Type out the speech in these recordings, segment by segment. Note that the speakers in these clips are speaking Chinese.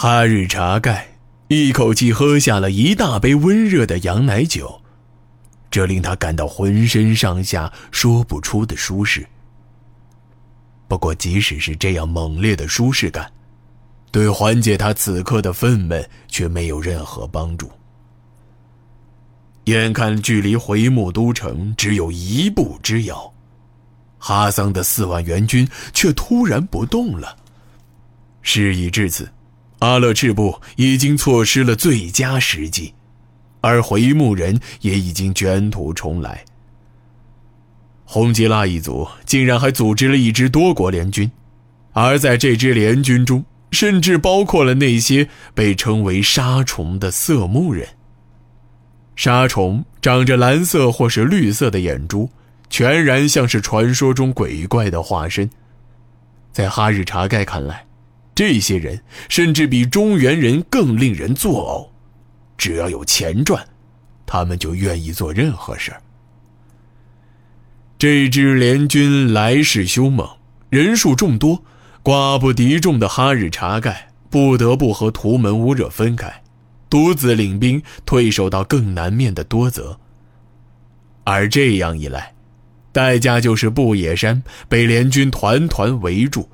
哈日茶盖一口气喝下了一大杯温热的羊奶酒，这令他感到浑身上下说不出的舒适。不过，即使是这样猛烈的舒适感，对缓解他此刻的愤懑却没有任何帮助。眼看距离回木都城只有一步之遥，哈桑的四万援军却突然不动了。事已至此。阿勒赤部已经错失了最佳时机，而回木人也已经卷土重来。红吉拉一族竟然还组织了一支多国联军，而在这支联军中，甚至包括了那些被称为沙虫的色目人。沙虫长着蓝色或是绿色的眼珠，全然像是传说中鬼怪的化身。在哈日查盖看来。这些人甚至比中原人更令人作呕，只要有钱赚，他们就愿意做任何事这支联军来势凶猛，人数众多，寡不敌众的哈日察盖不得不和图门乌热分开，独自领兵退守到更南面的多泽。而这样一来，代价就是布野山被联军团团围住。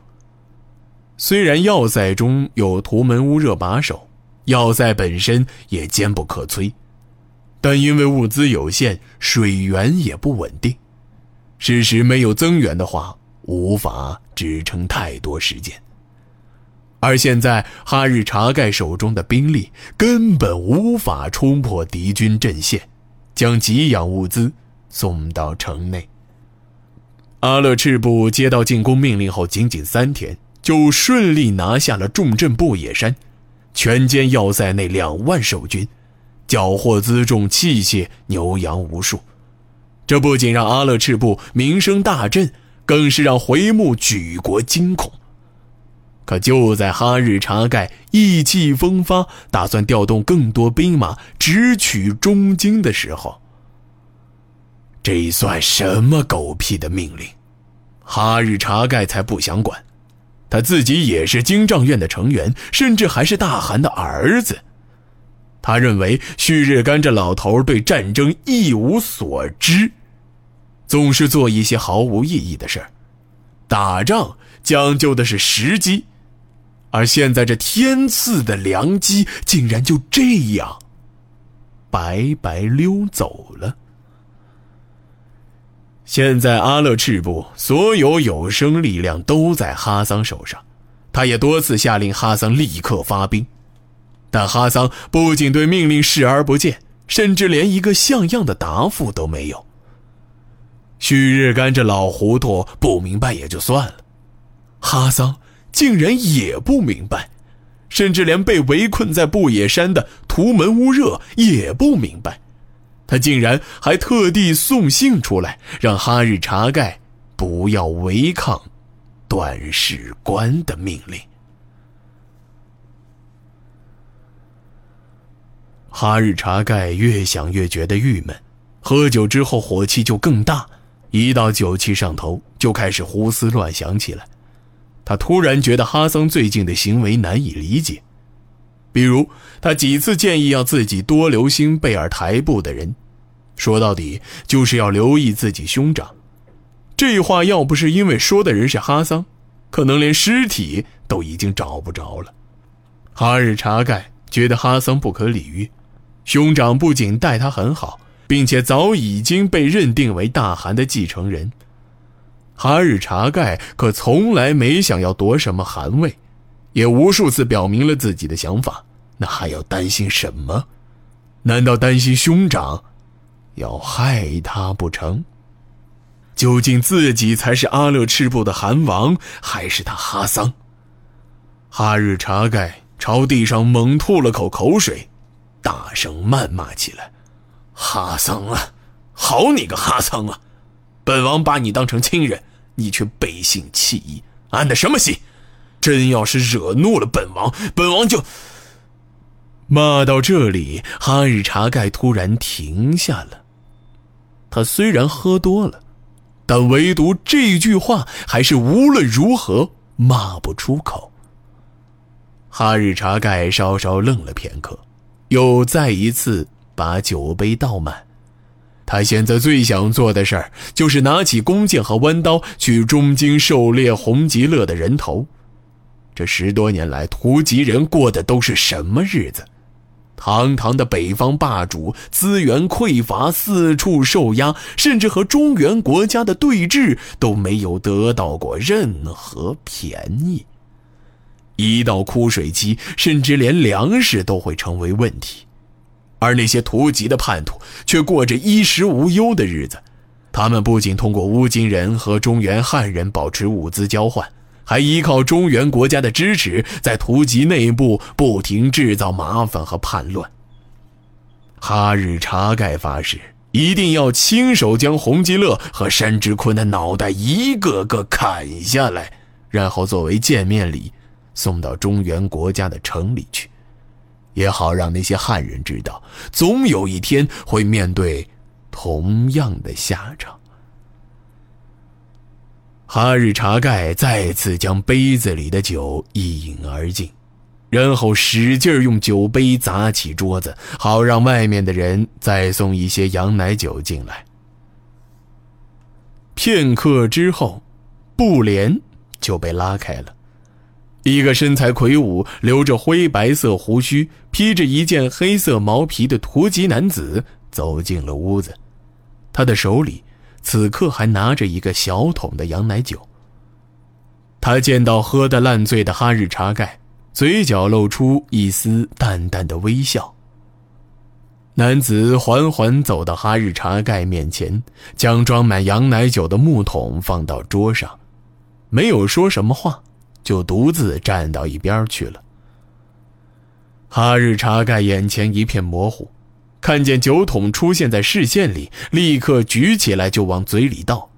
虽然要塞中有图门乌热把守，要塞本身也坚不可摧，但因为物资有限，水源也不稳定，事实没有增援的话，无法支撑太多时间。而现在哈日查盖手中的兵力根本无法冲破敌军阵线，将给养物资送到城内。阿勒赤部接到进攻命令后，仅仅三天。就顺利拿下了重镇布野山，全歼要塞内两万守军，缴获辎重器械牛羊无数。这不仅让阿勒赤部名声大振，更是让回目举国惊恐。可就在哈日察盖意气风发，打算调动更多兵马直取中京的时候，这算什么狗屁的命令？哈日察盖才不想管。他自己也是京丈院的成员，甚至还是大汗的儿子。他认为旭日干这老头对战争一无所知，总是做一些毫无意义的事。打仗讲究的是时机，而现在这天赐的良机竟然就这样白白溜走了。现在阿勒赤部所有有生力量都在哈桑手上，他也多次下令哈桑立刻发兵，但哈桑不仅对命令视而不见，甚至连一个像样的答复都没有。旭日干这老糊涂不明白也就算了，哈桑竟然也不明白，甚至连被围困在不野山的图门乌热也不明白。他竟然还特地送信出来，让哈日查盖不要违抗段氏官的命令。哈日查盖越想越觉得郁闷，喝酒之后火气就更大，一到酒气上头就开始胡思乱想起来。他突然觉得哈桑最近的行为难以理解。比如，他几次建议要自己多留心贝尔台部的人，说到底就是要留意自己兄长。这话要不是因为说的人是哈桑，可能连尸体都已经找不着了。哈日查盖觉得哈桑不可理喻，兄长不仅待他很好，并且早已经被认定为大汗的继承人。哈日查盖可从来没想要夺什么汗位。也无数次表明了自己的想法，那还要担心什么？难道担心兄长要害他不成？究竟自己才是阿勒赤部的汗王，还是他哈桑？哈日查盖朝地上猛吐了口口水，大声谩骂起来：“哈桑啊，好你个哈桑啊！本王把你当成亲人，你却背信弃义，安的什么心？”真要是惹怒了本王，本王就骂到这里。哈日查盖突然停下了。他虽然喝多了，但唯独这句话还是无论如何骂不出口。哈日茶盖稍稍愣了片刻，又再一次把酒杯倒满。他现在最想做的事儿，就是拿起弓箭和弯刀去中京狩猎洪吉乐的人头。这十多年来，突吉人过的都是什么日子？堂堂的北方霸主，资源匮乏，四处受压，甚至和中原国家的对峙都没有得到过任何便宜。一到枯水期，甚至连粮食都会成为问题，而那些突籍的叛徒却过着衣食无忧的日子。他们不仅通过乌金人和中原汉人保持物资交换，还依靠中原国家的支持，在突籍内部不停制造麻烦和叛乱。哈日查盖发誓，一定要亲手将洪吉勒和山之坤的脑袋一个个砍下来，然后作为见面礼。送到中原国家的城里去，也好让那些汉人知道，总有一天会面对同样的下场。哈日察盖再次将杯子里的酒一饮而尽，然后使劲用酒杯砸起桌子，好让外面的人再送一些羊奶酒进来。片刻之后，布帘就被拉开了。一个身材魁梧、留着灰白色胡须、披着一件黑色毛皮的图吉男子走进了屋子，他的手里此刻还拿着一个小桶的羊奶酒。他见到喝得烂醉的哈日茶盖，嘴角露出一丝淡淡的微笑。男子缓缓走到哈日茶盖面前，将装满羊奶酒的木桶放到桌上，没有说什么话。就独自站到一边去了。哈日茶盖眼前一片模糊，看见酒桶出现在视线里，立刻举起来就往嘴里倒。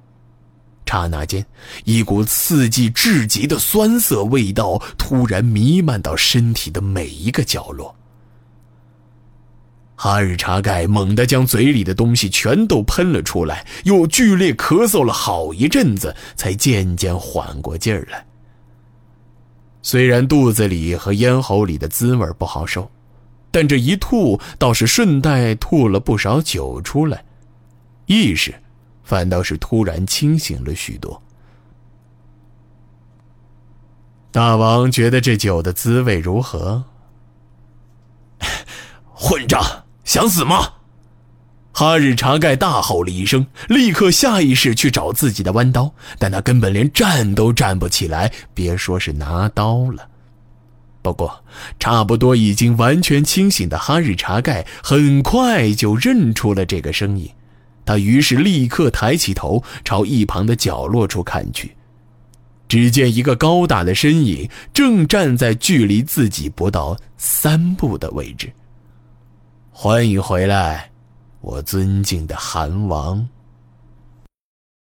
刹那间，一股刺激至极的酸涩味道突然弥漫到身体的每一个角落。哈日查盖猛地将嘴里的东西全都喷了出来，又剧烈咳嗽了好一阵子，才渐渐缓过劲儿来。虽然肚子里和咽喉里的滋味不好受，但这一吐倒是顺带吐了不少酒出来，意识反倒是突然清醒了许多。大王觉得这酒的滋味如何？混账，想死吗？哈日查盖大吼了一声，立刻下意识去找自己的弯刀，但他根本连站都站不起来，别说是拿刀了。不过，差不多已经完全清醒的哈日查盖很快就认出了这个声音，他于是立刻抬起头朝一旁的角落处看去，只见一个高大的身影正站在距离自己不到三步的位置。欢迎回来。我尊敬的韩王。